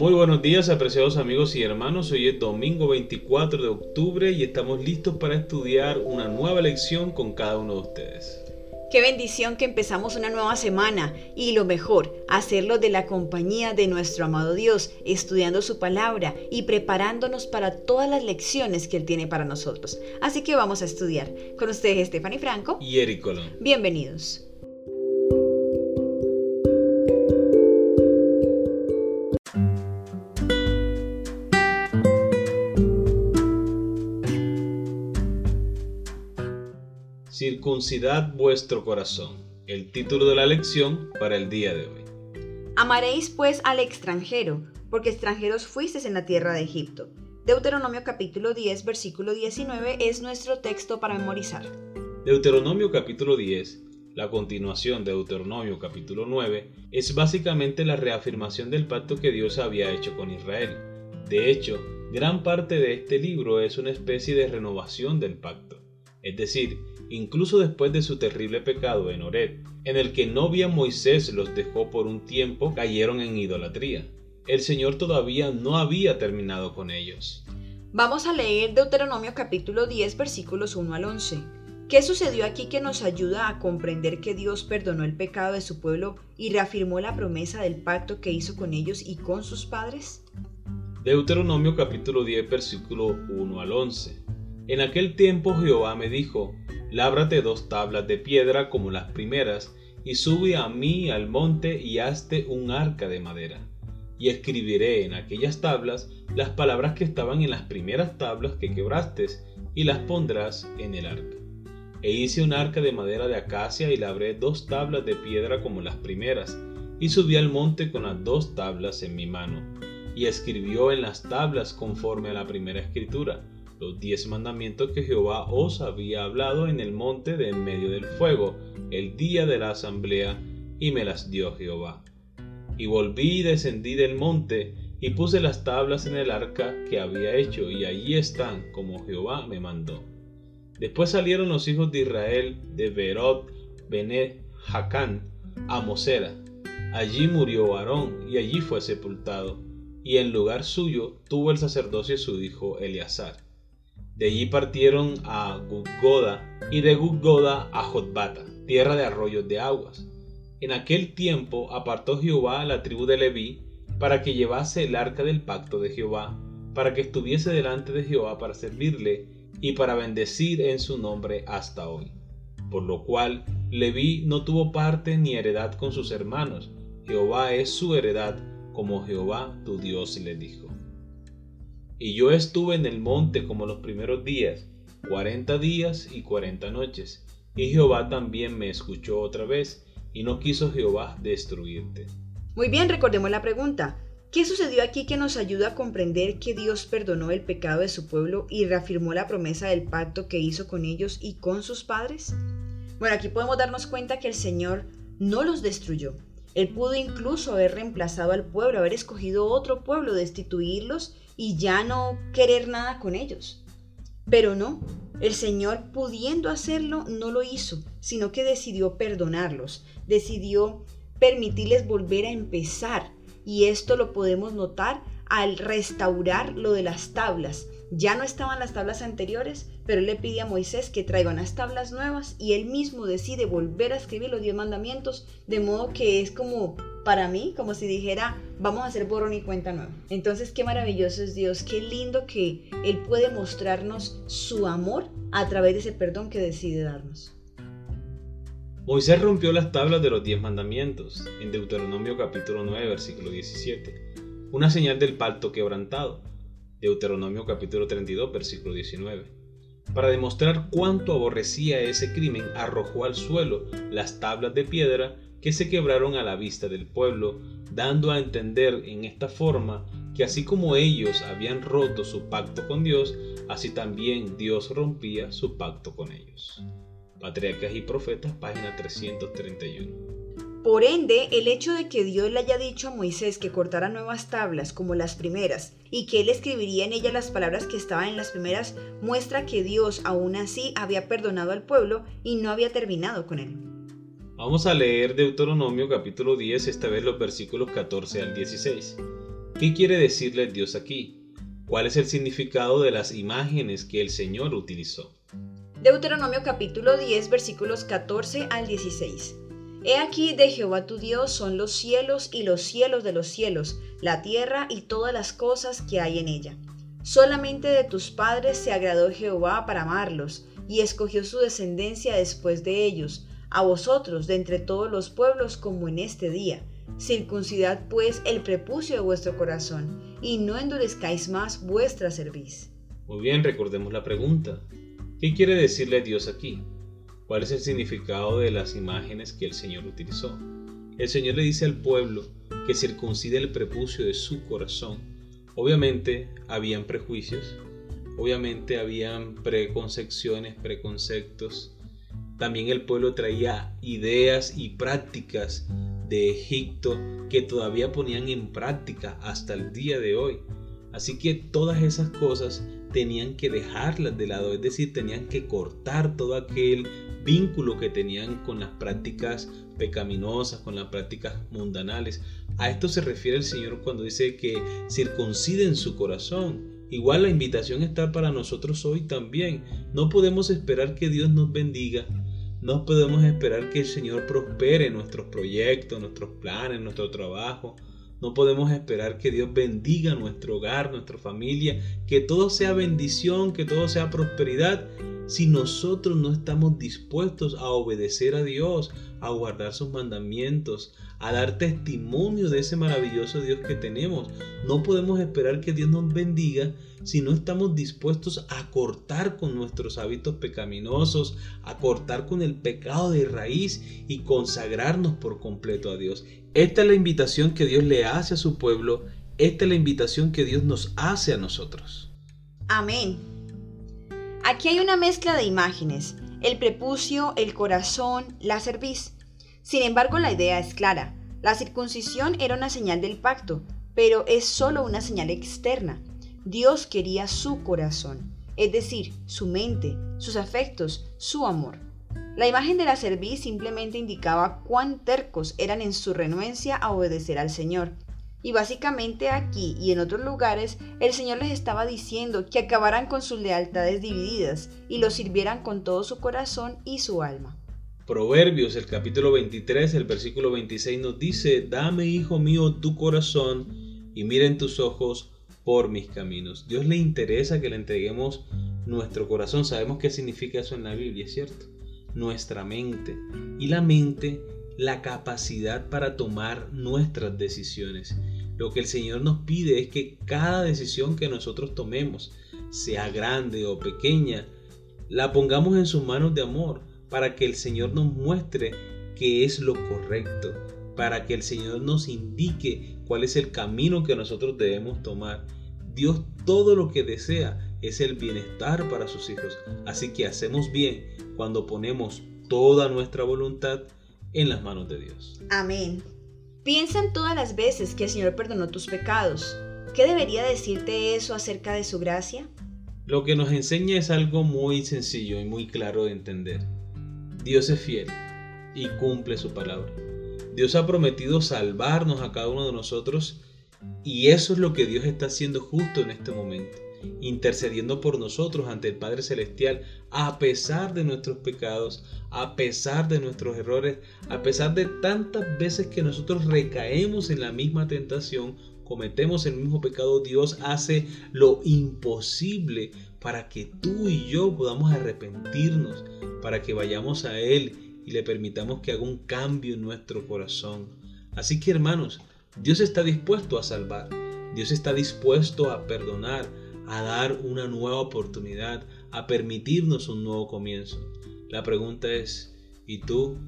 Muy buenos días apreciados amigos y hermanos, hoy es domingo 24 de octubre y estamos listos para estudiar una nueva lección con cada uno de ustedes. Qué bendición que empezamos una nueva semana y lo mejor, hacerlo de la compañía de nuestro amado Dios, estudiando su palabra y preparándonos para todas las lecciones que Él tiene para nosotros. Así que vamos a estudiar. Con ustedes Stephanie Franco y Eric Colón. Bienvenidos. Circuncidad vuestro corazón. El título de la lección para el día de hoy. Amaréis pues al extranjero, porque extranjeros fuisteis en la tierra de Egipto. Deuteronomio capítulo 10, versículo 19 es nuestro texto para memorizar. Deuteronomio capítulo 10, la continuación de Deuteronomio capítulo 9, es básicamente la reafirmación del pacto que Dios había hecho con Israel. De hecho, gran parte de este libro es una especie de renovación del pacto. Es decir, incluso después de su terrible pecado en Ored, en el que novia Moisés los dejó por un tiempo, cayeron en idolatría. El Señor todavía no había terminado con ellos. Vamos a leer Deuteronomio capítulo 10 versículos 1 al 11. ¿Qué sucedió aquí que nos ayuda a comprender que Dios perdonó el pecado de su pueblo y reafirmó la promesa del pacto que hizo con ellos y con sus padres? Deuteronomio capítulo 10 versículo 1 al 11. En aquel tiempo Jehová me dijo, Lábrate dos tablas de piedra como las primeras, y sube a mí al monte y hazte un arca de madera. Y escribiré en aquellas tablas las palabras que estaban en las primeras tablas que quebraste, y las pondrás en el arca. E hice un arca de madera de acacia y labré dos tablas de piedra como las primeras, y subí al monte con las dos tablas en mi mano. Y escribió en las tablas conforme a la primera escritura los diez mandamientos que Jehová os había hablado en el monte de en medio del fuego, el día de la asamblea, y me las dio Jehová. Y volví y descendí del monte, y puse las tablas en el arca que había hecho, y allí están, como Jehová me mandó. Después salieron los hijos de Israel de Berot, Benet, Jacán, a Mosera. Allí murió Aarón, y allí fue sepultado, y en lugar suyo tuvo el sacerdocio su hijo Eleazar. De allí partieron a Gudgoda y de Gudgoda a Jotbata, tierra de arroyos de aguas. En aquel tiempo apartó Jehová a la tribu de Leví para que llevase el arca del pacto de Jehová, para que estuviese delante de Jehová para servirle y para bendecir en su nombre hasta hoy. Por lo cual Leví no tuvo parte ni heredad con sus hermanos, Jehová es su heredad, como Jehová tu Dios le dijo. Y yo estuve en el monte como los primeros días, cuarenta días y cuarenta noches. Y Jehová también me escuchó otra vez, y no quiso Jehová destruirte. Muy bien, recordemos la pregunta. ¿Qué sucedió aquí que nos ayuda a comprender que Dios perdonó el pecado de su pueblo y reafirmó la promesa del pacto que hizo con ellos y con sus padres? Bueno, aquí podemos darnos cuenta que el Señor no los destruyó. Él pudo incluso haber reemplazado al pueblo, haber escogido otro pueblo, destituirlos y ya no querer nada con ellos. Pero no, el Señor pudiendo hacerlo no lo hizo, sino que decidió perdonarlos, decidió permitirles volver a empezar. Y esto lo podemos notar al restaurar lo de las tablas. Ya no estaban las tablas anteriores, pero él le pide a Moisés que traiga unas tablas nuevas y él mismo decide volver a escribir los diez mandamientos, de modo que es como para mí, como si dijera, vamos a hacer borrón y cuenta nueva. Entonces, qué maravilloso es Dios, qué lindo que Él puede mostrarnos su amor a través de ese perdón que decide darnos. Moisés rompió las tablas de los diez mandamientos en Deuteronomio capítulo 9, versículo 17, una señal del pacto quebrantado. Deuteronomio capítulo 32, versículo 19. Para demostrar cuánto aborrecía ese crimen, arrojó al suelo las tablas de piedra que se quebraron a la vista del pueblo, dando a entender en esta forma que así como ellos habían roto su pacto con Dios, así también Dios rompía su pacto con ellos. Patriarcas y Profetas, página 331. Por ende, el hecho de que Dios le haya dicho a Moisés que cortara nuevas tablas como las primeras y que él escribiría en ellas las palabras que estaban en las primeras muestra que Dios aún así había perdonado al pueblo y no había terminado con él. Vamos a leer Deuteronomio capítulo 10, esta vez los versículos 14 al 16. ¿Qué quiere decirle Dios aquí? ¿Cuál es el significado de las imágenes que el Señor utilizó? Deuteronomio capítulo 10 versículos 14 al 16. He aquí de Jehová tu Dios son los cielos y los cielos de los cielos, la tierra y todas las cosas que hay en ella. Solamente de tus padres se agradó Jehová para amarlos, y escogió su descendencia después de ellos, a vosotros de entre todos los pueblos como en este día. Circuncidad pues el prepucio de vuestro corazón, y no endurezcáis más vuestra cerviz. Muy bien, recordemos la pregunta. ¿Qué quiere decirle Dios aquí? ¿Cuál es el significado de las imágenes que el Señor utilizó? El Señor le dice al pueblo que circuncide el prepucio de su corazón. Obviamente habían prejuicios, obviamente habían preconcepciones, preconceptos. También el pueblo traía ideas y prácticas de Egipto que todavía ponían en práctica hasta el día de hoy. Así que todas esas cosas tenían que dejarlas de lado, es decir, tenían que cortar todo aquel vínculo que tenían con las prácticas pecaminosas, con las prácticas mundanales. A esto se refiere el Señor cuando dice que circunciden su corazón. Igual la invitación está para nosotros hoy también. No podemos esperar que Dios nos bendiga no podemos esperar que el Señor prospere nuestros proyectos, nuestros planes, nuestro trabajo. No podemos esperar que Dios bendiga nuestro hogar, nuestra familia, que todo sea bendición, que todo sea prosperidad, si nosotros no estamos dispuestos a obedecer a Dios, a guardar sus mandamientos, a dar testimonio de ese maravilloso Dios que tenemos. No podemos esperar que Dios nos bendiga si no estamos dispuestos a cortar con nuestros hábitos pecaminosos, a cortar con el pecado de raíz y consagrarnos por completo a Dios. Esta es la invitación que Dios le hace a su pueblo, esta es la invitación que Dios nos hace a nosotros. Amén. Aquí hay una mezcla de imágenes, el prepucio, el corazón, la cerviz. Sin embargo, la idea es clara. La circuncisión era una señal del pacto, pero es solo una señal externa. Dios quería su corazón, es decir, su mente, sus afectos, su amor. La imagen de la cerviz simplemente indicaba cuán tercos eran en su renuencia a obedecer al Señor. Y básicamente aquí y en otros lugares el Señor les estaba diciendo que acabaran con sus lealtades divididas y lo sirvieran con todo su corazón y su alma. Proverbios, el capítulo 23, el versículo 26 nos dice, Dame, hijo mío, tu corazón y miren tus ojos por mis caminos. Dios le interesa que le entreguemos nuestro corazón. Sabemos qué significa eso en la Biblia, ¿cierto? Nuestra mente. Y la mente, la capacidad para tomar nuestras decisiones. Lo que el Señor nos pide es que cada decisión que nosotros tomemos, sea grande o pequeña, la pongamos en sus manos de amor para que el Señor nos muestre qué es lo correcto, para que el Señor nos indique cuál es el camino que nosotros debemos tomar. Dios todo lo que desea es el bienestar para sus hijos. Así que hacemos bien cuando ponemos toda nuestra voluntad en las manos de Dios. Amén. Piensa en todas las veces que el Señor perdonó tus pecados. ¿Qué debería decirte eso acerca de su gracia? Lo que nos enseña es algo muy sencillo y muy claro de entender. Dios es fiel y cumple su palabra. Dios ha prometido salvarnos a cada uno de nosotros y eso es lo que Dios está haciendo justo en este momento, intercediendo por nosotros ante el Padre Celestial a pesar de nuestros pecados, a pesar de nuestros errores, a pesar de tantas veces que nosotros recaemos en la misma tentación, cometemos el mismo pecado, Dios hace lo imposible para que tú y yo podamos arrepentirnos, para que vayamos a Él y le permitamos que haga un cambio en nuestro corazón. Así que hermanos, Dios está dispuesto a salvar, Dios está dispuesto a perdonar, a dar una nueva oportunidad, a permitirnos un nuevo comienzo. La pregunta es, ¿y tú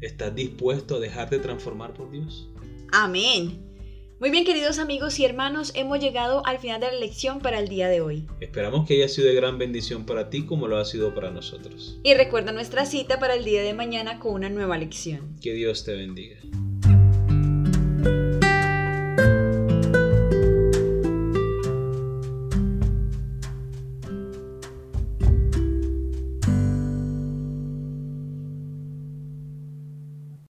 estás dispuesto a dejarte transformar por Dios? Amén. Muy bien, queridos amigos y hermanos, hemos llegado al final de la lección para el día de hoy. Esperamos que haya sido de gran bendición para ti como lo ha sido para nosotros. Y recuerda nuestra cita para el día de mañana con una nueva lección. Que Dios te bendiga.